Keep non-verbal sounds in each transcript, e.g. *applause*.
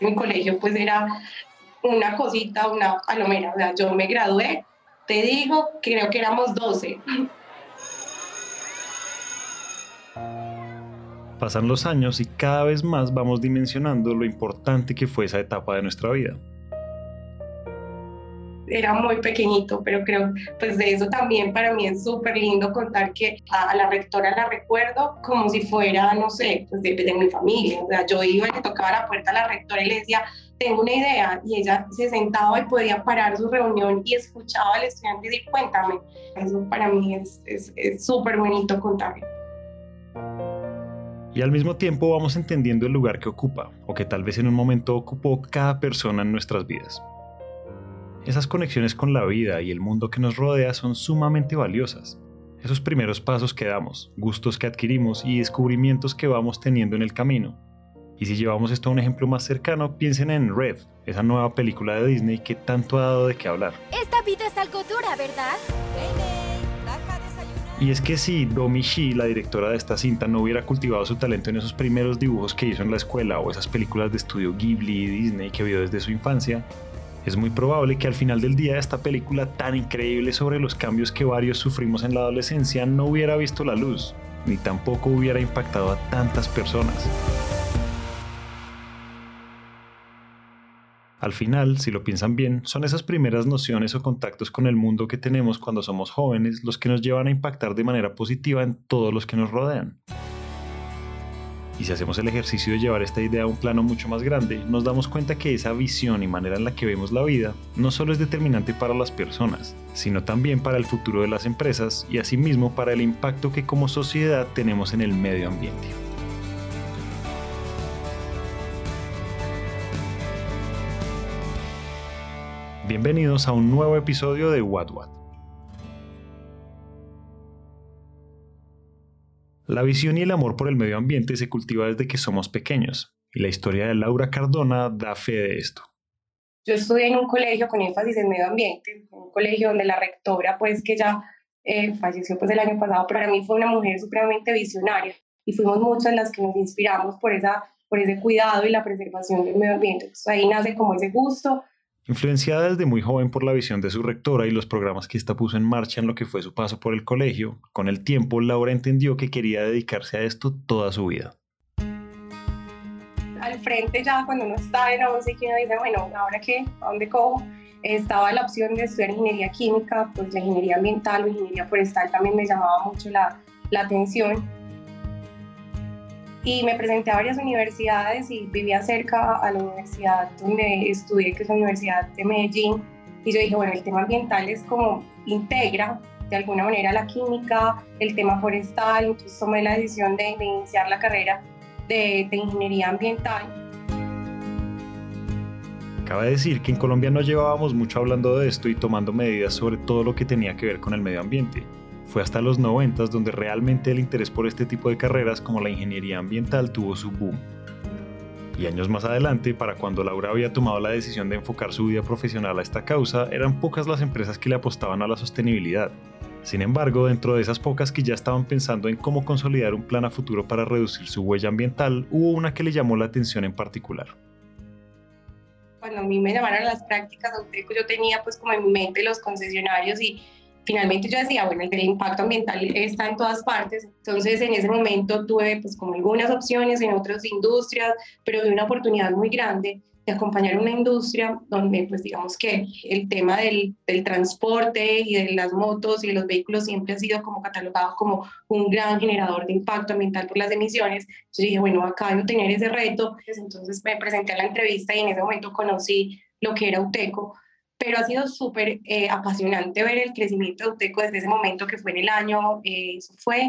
Mi colegio pues era una cosita, una palomera, o sea, yo me gradué, te digo, creo que éramos 12. Pasan los años y cada vez más vamos dimensionando lo importante que fue esa etapa de nuestra vida era muy pequeñito, pero creo pues de eso también para mí es súper lindo contar que a, la rectora la recuerdo como si fuera, no sé, pues de, de, mi familia. O sea, yo iba y le tocaba la puerta a la rectora y le decía, tengo una idea, y ella se sentaba y podía parar su reunión y escuchaba al estudiante y decir, cuéntame. Eso para mí es súper bonito contarlo. Y al mismo tiempo vamos entendiendo el lugar que ocupa, o que tal vez en un momento ocupó cada persona en nuestras vidas. Esas conexiones con la vida y el mundo que nos rodea son sumamente valiosas. Esos primeros pasos que damos, gustos que adquirimos y descubrimientos que vamos teniendo en el camino. Y si llevamos esto a un ejemplo más cercano, piensen en Red, esa nueva película de Disney que tanto ha dado de qué hablar. Esta vida es algo dura, ¿verdad? Y es que si Domi Shi, la directora de esta cinta, no hubiera cultivado su talento en esos primeros dibujos que hizo en la escuela o esas películas de estudio Ghibli y Disney que vio desde su infancia, es muy probable que al final del día esta película tan increíble sobre los cambios que varios sufrimos en la adolescencia no hubiera visto la luz, ni tampoco hubiera impactado a tantas personas. Al final, si lo piensan bien, son esas primeras nociones o contactos con el mundo que tenemos cuando somos jóvenes los que nos llevan a impactar de manera positiva en todos los que nos rodean. Y si hacemos el ejercicio de llevar esta idea a un plano mucho más grande, nos damos cuenta que esa visión y manera en la que vemos la vida no solo es determinante para las personas, sino también para el futuro de las empresas y asimismo para el impacto que como sociedad tenemos en el medio ambiente. Bienvenidos a un nuevo episodio de What What La visión y el amor por el medio ambiente se cultiva desde que somos pequeños, y la historia de Laura Cardona da fe de esto. Yo estudié en un colegio con énfasis en medio ambiente, un colegio donde la rectora, pues que ya eh, falleció pues el año pasado, pero para mí fue una mujer supremamente visionaria y fuimos muchas las que nos inspiramos por, esa, por ese cuidado y la preservación del medio ambiente. ahí nace como ese gusto Influenciada desde muy joven por la visión de su rectora y los programas que ésta puso en marcha en lo que fue su paso por el colegio, con el tiempo Laura entendió que quería dedicarse a esto toda su vida. Al frente ya cuando uno está en 11 que uno dice, bueno, ¿ahora qué? ¿A dónde cojo? Estaba la opción de estudiar ingeniería química, pues la ingeniería ambiental o ingeniería forestal también me llamaba mucho la, la atención y me presenté a varias universidades y vivía cerca a la universidad donde estudié, que es la Universidad de Medellín. Y yo dije, bueno, el tema ambiental es como integra de alguna manera la química, el tema forestal, entonces tomé la decisión de, iniciar la carrera de, de ingeniería ambiental. Cabe decir que en Colombia no llevábamos mucho hablando de esto y tomando medidas sobre todo lo que tenía que ver con el medio ambiente. Fue hasta los 90 donde realmente el interés por este tipo de carreras como la ingeniería ambiental tuvo su boom. Y años más adelante, para cuando Laura había tomado la decisión de enfocar su vida profesional a esta causa, eran pocas las empresas que le apostaban a la sostenibilidad. Sin embargo, dentro de esas pocas que ya estaban pensando en cómo consolidar un plan a futuro para reducir su huella ambiental, hubo una que le llamó la atención en particular. Cuando a mí me llamaron las prácticas yo tenía pues como en mi mente los concesionarios y finalmente yo decía, bueno, el impacto ambiental está en todas partes, entonces en ese momento tuve pues como algunas opciones en otras industrias, pero de una oportunidad muy grande de acompañar una industria donde pues digamos que el tema del, del, transporte y de las motos y de los vehículos siempre ha sido como catalogado como un gran generador de impacto ambiental por las emisiones. Yo dije, bueno, acá debo tener ese reto, entonces me presenté a la entrevista y en ese momento conocí lo que era UTECO, pero ha sido súper eh, apasionante ver el crecimiento de UTECO desde ese momento que fue en el año, eh, eso fue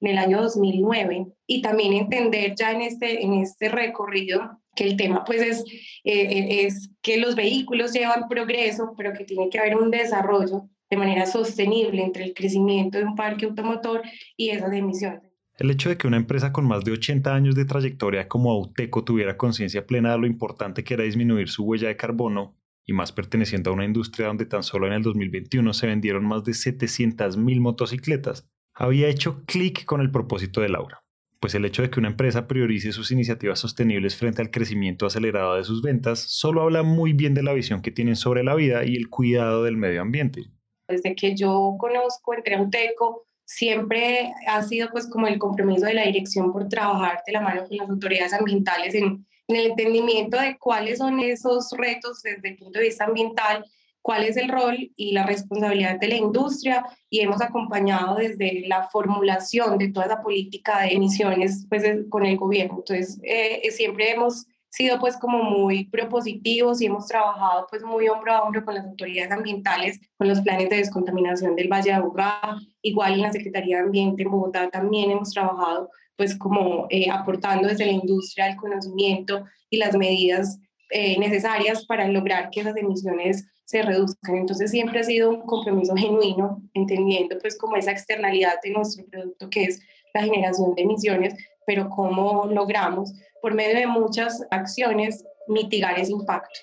en el año 2009, y también entender ya en este, en este recorrido que el tema pues es, eh, es que los vehículos llevan progreso, pero que tiene que haber un desarrollo de manera sostenible entre el crecimiento de un parque automotor y esas emisiones. El hecho de que una empresa con más de 80 años de trayectoria como Auteco tuviera conciencia plena de lo importante que era disminuir su huella de carbono y más perteneciendo a una industria donde tan solo en el 2021 se vendieron más de 700.000 motocicletas, había hecho clic con el propósito de Laura. pues el hecho de que una empresa priorice sus iniciativas sostenibles frente al crecimiento acelerado de sus ventas solo habla muy bien de la visión que tienen sobre la vida y el cuidado del medio ambiente. Desde que yo conozco entre Uteco, siempre ha sido pues como el compromiso de la dirección por trabajar de la mano con las autoridades ambientales en, en el entendimiento de cuáles son esos retos desde el punto de vista ambiental cuál es el rol y la responsabilidad de la industria y hemos acompañado desde la formulación de toda la política de emisiones pues, con el gobierno. Entonces, eh, siempre hemos sido pues como muy propositivos y hemos trabajado pues muy hombro a hombro con las autoridades ambientales, con los planes de descontaminación del Valle de Aburrá, igual en la Secretaría de Ambiente en Bogotá también hemos trabajado pues como eh, aportando desde la industria el conocimiento y las medidas necesarias para lograr que esas emisiones se reduzcan. Entonces siempre ha sido un compromiso genuino, entendiendo pues como esa externalidad de nuestro producto que es la generación de emisiones, pero cómo logramos por medio de muchas acciones mitigar ese impacto.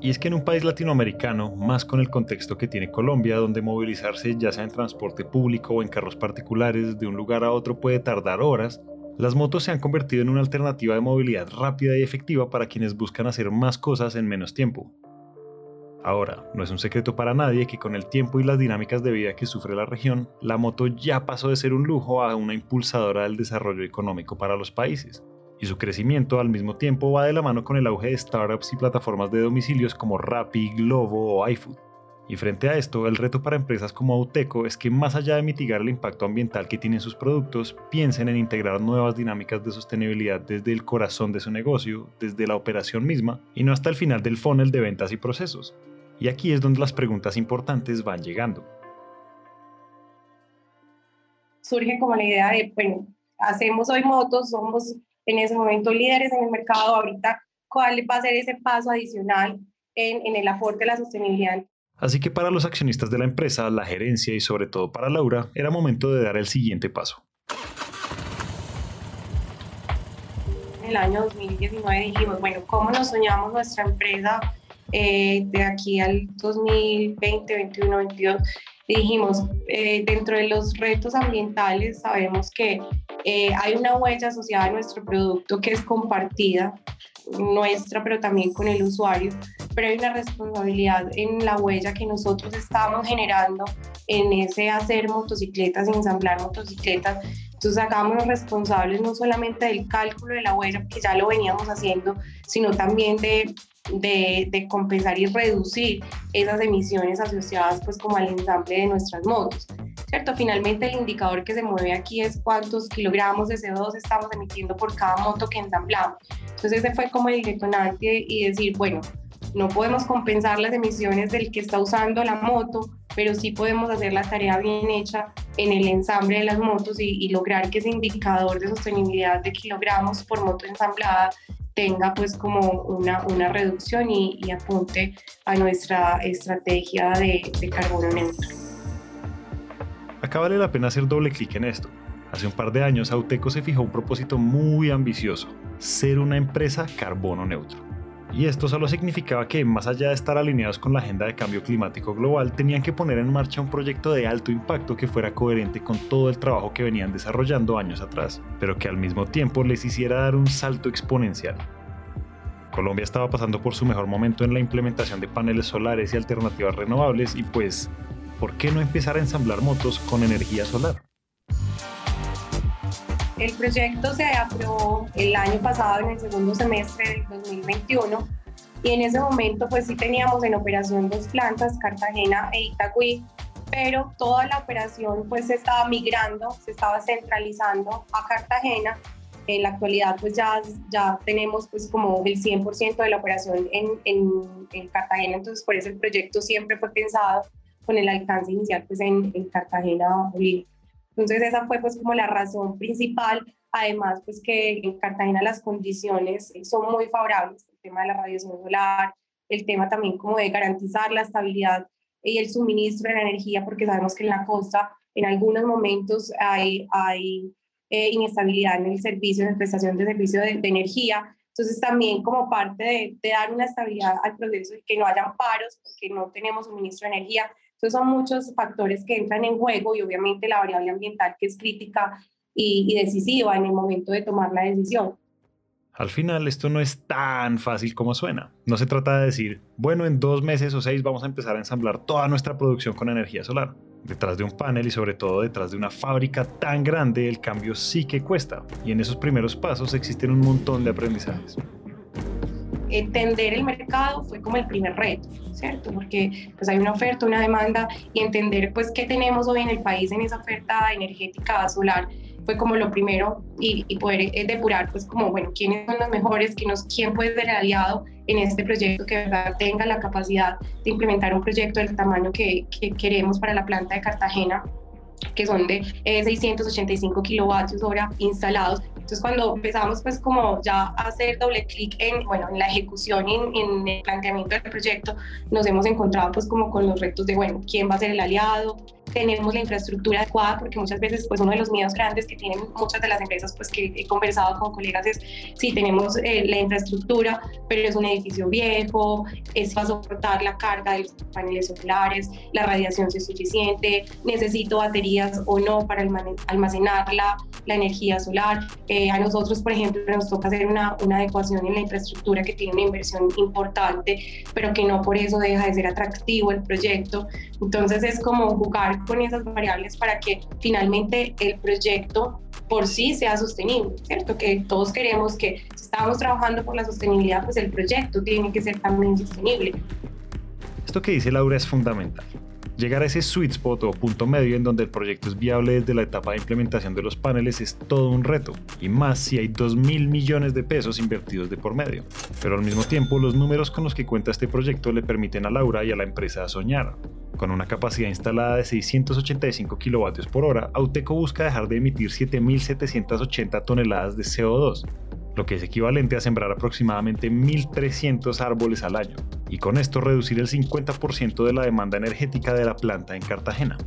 Y es que en un país latinoamericano, más con el contexto que tiene Colombia, donde movilizarse ya sea en transporte público o en carros particulares de un lugar a otro puede tardar horas, las motos se han convertido en una alternativa de movilidad rápida y efectiva para quienes buscan hacer más cosas en menos tiempo. Ahora, no es un secreto para nadie que con el tiempo y las dinámicas de vida que sufre la región, la moto ya pasó de ser un lujo a una impulsadora del desarrollo económico para los países. Y su crecimiento al mismo tiempo va de la mano con el auge de startups y plataformas de domicilios como Rappi, Globo o iFood. Y frente a esto, el reto para empresas como Auteco es que más allá de mitigar el impacto ambiental que tienen sus productos, piensen en integrar nuevas dinámicas de sostenibilidad desde el corazón de su negocio, desde la operación misma, y no hasta el final del funnel de ventas y procesos. Y aquí es donde las preguntas importantes van llegando. Surge como la idea de, bueno, hacemos hoy motos, somos en ese momento líderes en el mercado, ahorita, ¿cuál va a ser ese paso adicional en, en el aporte de la sostenibilidad Así que para los accionistas de la empresa, la gerencia y sobre todo para Laura, era momento de dar el siguiente paso. En el año 2019 dijimos, bueno, ¿cómo nos soñamos nuestra empresa eh, de aquí al 2020, 2021, 2022? dijimos, eh, dentro de los retos ambientales sabemos que eh, hay una huella asociada a nuestro producto que es compartida, nuestra, pero también con el usuario, pero hay una responsabilidad en la huella que nosotros estamos generando en ese hacer motocicletas, ensamblar motocicletas. Entonces hagámonos responsables no solamente del cálculo de la huella, que ya lo veníamos haciendo, sino también de, de, compensar y reducir esas emisiones asociadas pues como al ensamble de nuestras motos. ¿Cierto? Finalmente el indicador que se mueve aquí es cuántos kilogramos de CO2 estamos emitiendo por cada moto que ensamblamos. Entonces ese fue como el detonante y decir, bueno, no podemos compensar las emisiones del que está usando la moto, pero sí podemos hacer la tarea bien hecha en el ensamble de las motos y, lograr que ese indicador de sostenibilidad de kilogramos por moto ensamblada tenga pues como una, una reducción y, apunte a nuestra estrategia de, de carbono neutro. Acá vale la pena hacer doble clic en esto. Hace un par de años Auteco se fijó un propósito muy ambicioso, ser una empresa carbono neutro. Y esto solo significaba que, más allá de estar alineados con la agenda de cambio climático global, tenían que poner en marcha un proyecto de alto impacto que fuera coherente con todo el trabajo que venían desarrollando años atrás, pero que al mismo tiempo les hiciera dar un salto exponencial. Colombia estaba pasando por su mejor momento en la implementación de paneles solares y alternativas renovables y pues, ¿por qué no empezar a ensamblar motos con energía solar? El proyecto se aprobó el año pasado, en el segundo semestre del 2021, y en ese momento pues sí teníamos en operación dos plantas, Cartagena e Itagüí, pero toda la operación pues se estaba migrando, se estaba centralizando a Cartagena. En la actualidad pues ya, ya tenemos pues como el 100% de la operación en, en, en, Cartagena, entonces por eso el proyecto siempre fue pensado con el alcance inicial pues en, en Cartagena, Bolivia. Entonces esa fue pues como la razón principal, además pues que en Cartagena las condiciones son muy favorables, el tema de la radiación solar, el tema también como de garantizar la estabilidad y el suministro de la energía, porque sabemos que en la costa en algunos momentos hay, hay eh, inestabilidad en el servicio, en la prestación de servicio de, energía. Entonces también como parte de, de, dar una estabilidad al proceso y que no haya paros, que no tenemos suministro de energía, Entonces son muchos factores que entran en juego y obviamente la variable ambiental que es crítica y, y decisiva en el momento de tomar la decisión. Al final esto no es tan fácil como suena. No se trata de decir, bueno, en dos meses o seis vamos a empezar a ensamblar toda nuestra producción con energía solar. Detrás de un panel y sobre todo detrás de una fábrica tan grande el cambio sí que cuesta y en esos primeros pasos existen un montón de aprendizajes. Entender el mercado fue como el primer reto, ¿cierto? Porque pues hay una oferta, una demanda y entender pues qué tenemos hoy en el país en esa oferta energética solar fue como lo primero y, poder eh, depurar pues como, bueno, quiénes son los mejores, quién, nos, quién puede ser aliado en este proyecto que verdad tenga la capacidad de implementar un proyecto del tamaño que, que queremos para la planta de Cartagena que son de 685 eh, kilovatios hora instalados. Entonces cuando empezamos pues como ya a hacer doble clic en, bueno, en la ejecución y en, en, el planteamiento del proyecto, nos hemos encontrado pues como con los retos de, bueno, quién va a ser el aliado, tenemos la infraestructura adecuada, porque muchas veces pues uno de los miedos grandes que tienen muchas de las empresas pues que he conversado con colegas es si tenemos eh, la infraestructura, pero es un edificio viejo, es va a soportar la carga de los paneles solares, la radiación si es suficiente, necesito baterías o no para almacenar la, la energía solar. Eh, a nosotros, por ejemplo, nos toca hacer una, una adecuación en la infraestructura que tiene una inversión importante, pero que no por eso deja de ser atractivo el proyecto. Entonces es como jugar con esas variables para que finalmente el proyecto por sí sea sostenible, ¿cierto? Que todos queremos que si estamos trabajando por la sostenibilidad, pues el proyecto tiene que ser también sostenible. Esto que dice Laura es fundamental. Llegar a ese sweet spot o punto medio en donde el proyecto es viable desde la etapa de implementación de los paneles es todo un reto, y más si hay 2 mil millones de pesos invertidos de por medio. Pero al mismo tiempo, los números con los que cuenta este proyecto le permiten a Laura y a la empresa soñar. Con una capacidad instalada de 685 kW por hora, Auteco busca dejar de emitir 7.780 toneladas de CO2, lo que es equivalente a sembrar aproximadamente 1.300 árboles al año, y con esto reducir el 50% de la demanda energética de la planta en Cartagena.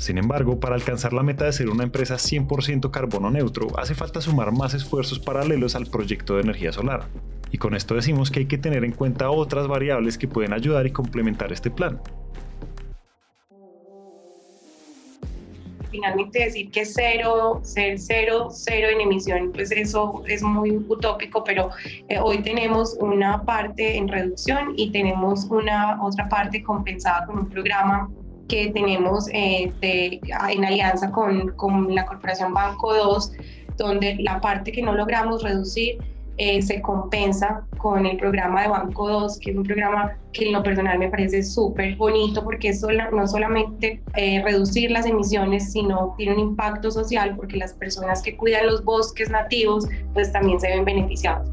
Sin embargo, para alcanzar la meta de ser una empresa 100% carbono neutro, hace falta sumar más esfuerzos paralelos al proyecto de energía solar. Y con esto decimos que hay que tener en cuenta otras variables que pueden ayudar y complementar este plan, finalmente decir que cero, ser cero, cero en emisión, pues eso es muy utópico, pero eh, hoy tenemos una parte en reducción y tenemos una otra parte compensada con un programa que tenemos eh, en alianza con, con la Corporación Banco 2, donde la parte que no logramos reducir eh, se compensa con el programa de Banco 2, que es un programa que en lo personal me parece súper bonito porque no solamente eh, reducir las emisiones, sino tiene un impacto social porque las personas que cuidan los bosques nativos pues también se ven beneficiados.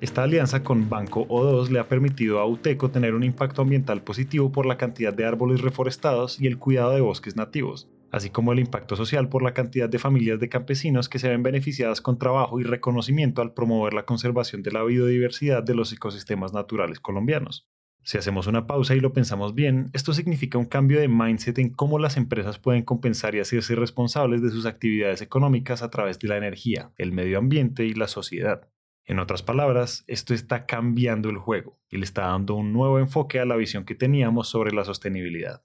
Esta alianza con Banco O2 le ha permitido a UTECO tener un impacto ambiental positivo por la cantidad de árboles reforestados y el cuidado de bosques nativos así como el impacto social por la cantidad de familias de campesinos que se ven beneficiadas con trabajo y reconocimiento al promover la conservación de la biodiversidad de los ecosistemas naturales colombianos. Si hacemos una pausa y lo pensamos bien, esto significa un cambio de mindset en cómo las empresas pueden compensar y hacerse responsables de sus actividades económicas a través de la energía, el medio ambiente y la sociedad. En otras palabras, esto está cambiando el juego y le está dando un nuevo enfoque a la visión que teníamos sobre la sostenibilidad.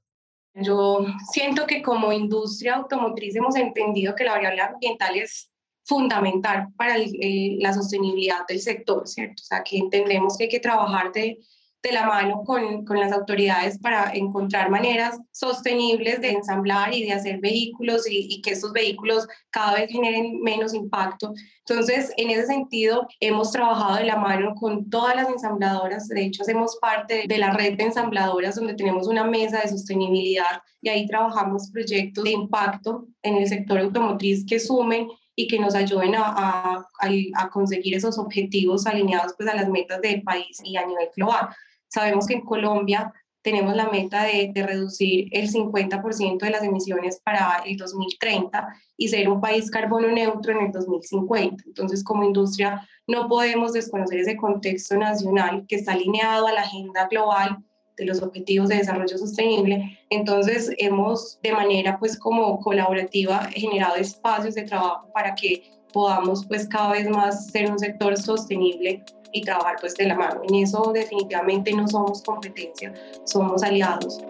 Yo siento que como industria automotriz hemos entendido que la variable ambiental es fundamental para la sostenibilidad del sector, ¿cierto? O sea, que entendemos que hay que trabajar de, de la mano con, con, las autoridades para encontrar maneras sostenibles de ensamblar y de hacer vehículos y, y, que estos vehículos cada vez generen menos impacto. Entonces, en ese sentido, hemos trabajado de la mano con todas las ensambladoras. De hecho, hacemos parte de la red de ensambladoras donde tenemos una mesa de sostenibilidad y ahí trabajamos proyectos de impacto en el sector automotriz que sumen y que nos ayuden a, a, a, conseguir esos objetivos alineados pues, a las metas del país y a nivel global. Sabemos que en Colombia tenemos la meta de, reducir el 50% de las emisiones para el 2030 y ser un país carbono neutro en el 2050. Entonces, como industria, no podemos desconocer ese contexto nacional que está alineado a la agenda global de los objetivos de desarrollo sostenible. Entonces, hemos de manera pues como colaborativa generado espacios de trabajo para que podamos pues cada vez más ser un sector sostenible y trabajar pues de la mano. En eso definitivamente no somos competencia, somos aliados.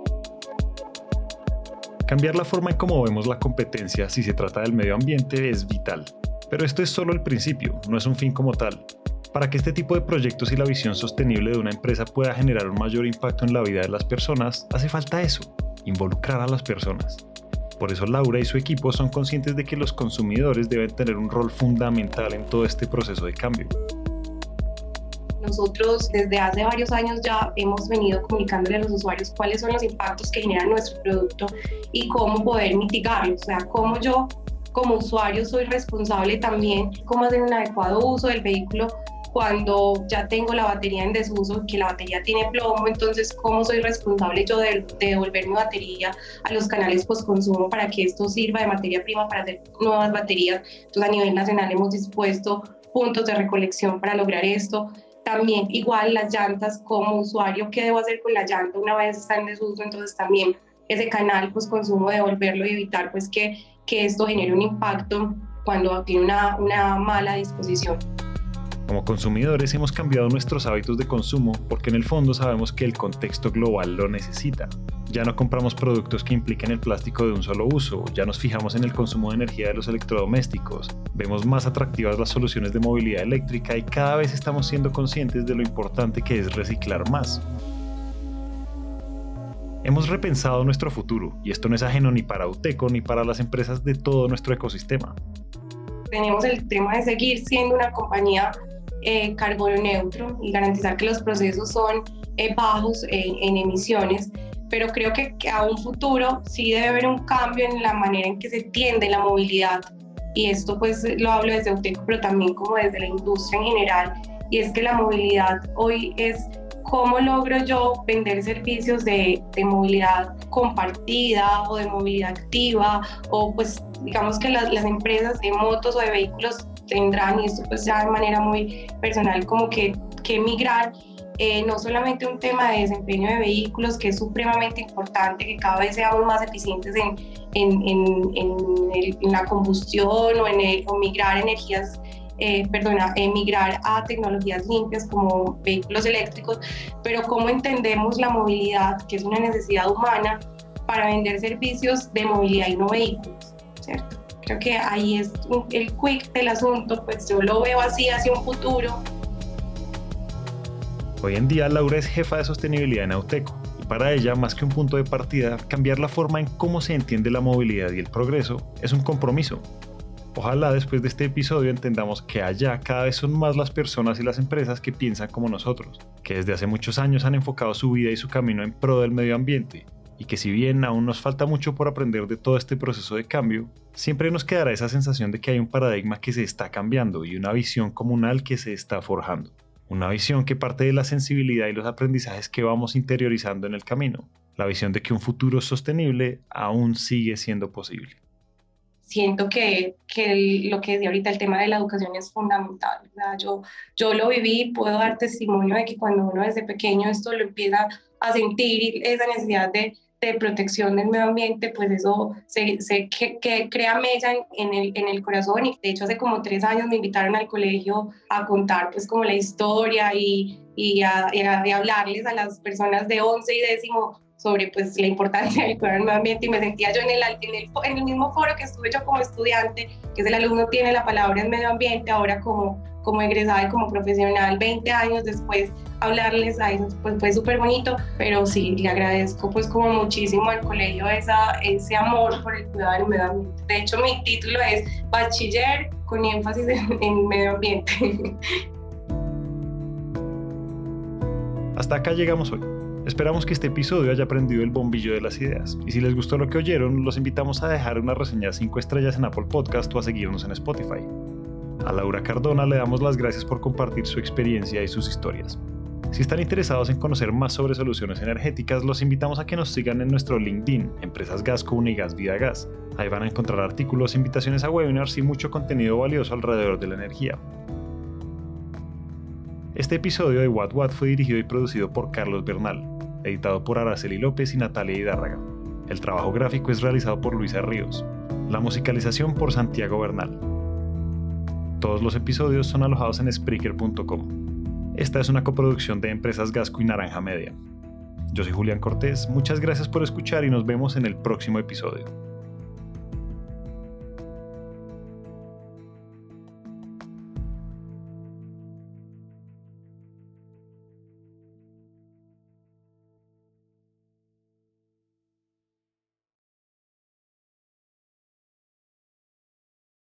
Cambiar la forma en cómo vemos la competencia si se trata del medio ambiente es vital. Pero esto es solo el principio, no es un fin como tal. Para que este tipo de proyectos y la visión sostenible de una empresa pueda generar un mayor impacto en la vida de las personas, hace falta eso, involucrar a las personas. Por eso Laura y su equipo son conscientes de que los consumidores deben tener un rol fundamental en todo este proceso de cambio. Nosotros desde hace varios años ya hemos venido comunicándole a los usuarios cuáles son los impactos que genera nuestro producto y cómo poder mitigarlos, o sea, cómo yo como usuario soy responsable también, cómo hacer un adecuado uso del vehículo cuando ya tengo la batería en desuso, que la batería tiene plomo, entonces cómo soy responsable yo de, devolver mi batería a los canales post-consumo para que esto sirva de materia prima para hacer nuevas baterías. Entonces a nivel nacional hemos dispuesto puntos de recolección para lograr esto. También igual las llantas como usuario, ¿qué debo hacer con la llanta una vez está en desuso? Entonces también ese canal post-consumo devolverlo y evitar pues que, que esto genere un impacto cuando tiene una, una mala disposición. Como consumidores hemos cambiado nuestros hábitos de consumo porque en el fondo sabemos que el contexto global lo necesita. Ya no compramos productos que impliquen el plástico de un solo uso, ya nos fijamos en el consumo de energía de los electrodomésticos, vemos más atractivas las soluciones de movilidad eléctrica y cada vez estamos siendo conscientes de lo importante que es reciclar más. Hemos repensado nuestro futuro y esto no es ajeno ni para UTECO ni para las empresas de todo nuestro ecosistema. Tenemos el tema de seguir siendo una compañía eh, carbono neutro y garantizar que los procesos son eh, bajos en, emisiones, pero creo que, a un futuro sí debe haber un cambio en la manera en que se tiende la movilidad. Y esto pues lo hablo desde UTECO, pero también como desde la industria en general, y es que la movilidad hoy es cómo logro yo vender servicios de, de, movilidad compartida o de movilidad activa o pues digamos que las, las, empresas de motos o de vehículos tendrán, y esto pues ya de manera muy personal, como que, que migrar. Eh, no solamente un tema de desempeño de vehículos, que es supremamente importante, que cada vez seamos más eficientes en, en, en, en la combustión o en el, o migrar energías eh, perdona, emigrar a tecnologías limpias como vehículos eléctricos, pero cómo entendemos la movilidad, que es una necesidad humana, para vender servicios de movilidad y no vehículos, ¿cierto? Creo que ahí es el quick del asunto, pues yo lo veo así hacia un futuro. Hoy en día Laura es jefa de sostenibilidad en Auteco y para ella, más que un punto de partida, cambiar la forma en cómo se entiende la movilidad y el progreso es un compromiso. Ojalá después de este episodio entendamos que allá cada vez son más las personas y las empresas que piensan como nosotros, que desde hace muchos años han enfocado su vida y su camino en pro del medio ambiente y que si bien aún nos falta mucho por aprender de todo este proceso de cambio, siempre nos quedará esa sensación de que hay un paradigma que se está cambiando y una visión comunal que se está forjando. Una visión que parte de la sensibilidad y los aprendizajes que vamos interiorizando en el camino. La visión de que un futuro sostenible aún sigue siendo posible. Siento que, que lo que decía ahorita, el tema de la educación es fundamental. Yo, yo lo viví, puedo dar testimonio de que cuando uno desde pequeño esto lo empieza a sentir esa necesidad de, de protección del medio ambiente, pues eso se, se que, que, crea mella en, el, en el corazón. Y de hecho hace como tres años me invitaron al colegio a contar pues como la historia y, y, a, y a, hablarles a las personas de 11 y décimo sobre pues la importancia del cuidado del medio ambiente. Y me sentía yo en el, en el, en el mismo foro que estuve yo como estudiante, que es el alumno tiene la palabra en medio ambiente, ahora como como egresada y como profesional 20 años después hablarles a ellos pues fue súper bonito pero sí le agradezco pues como muchísimo al colegio ese amor por el cuidado del medio ambiente de hecho mi título es bachiller con énfasis en, en medio ambiente *laughs* hasta acá llegamos hoy Esperamos que este episodio haya aprendido el bombillo de las ideas. Y si les gustó lo que oyeron, los invitamos a dejar una reseña de 5 estrellas en Apple Podcast o a seguirnos en Spotify. A Laura Cardona le damos las gracias por compartir su experiencia y sus historias. Si están interesados en conocer más sobre soluciones energéticas, los invitamos a que nos sigan en nuestro LinkedIn, Empresas Gasco Unigas Vida Gas. Ahí van a encontrar artículos, invitaciones a webinars y mucho contenido valioso alrededor de la energía. Este episodio de What What fue dirigido y producido por Carlos Bernal, editado por Araceli López y Natalia Hidárraga. El trabajo gráfico es realizado por Luisa Ríos. La musicalización por Santiago Bernal. Todos los episodios son alojados en Spreaker.com. Esta es una coproducción de Empresas Gasco y Naranja Media. Yo soy Julián Cortés, muchas gracias por escuchar y nos vemos en el próximo episodio.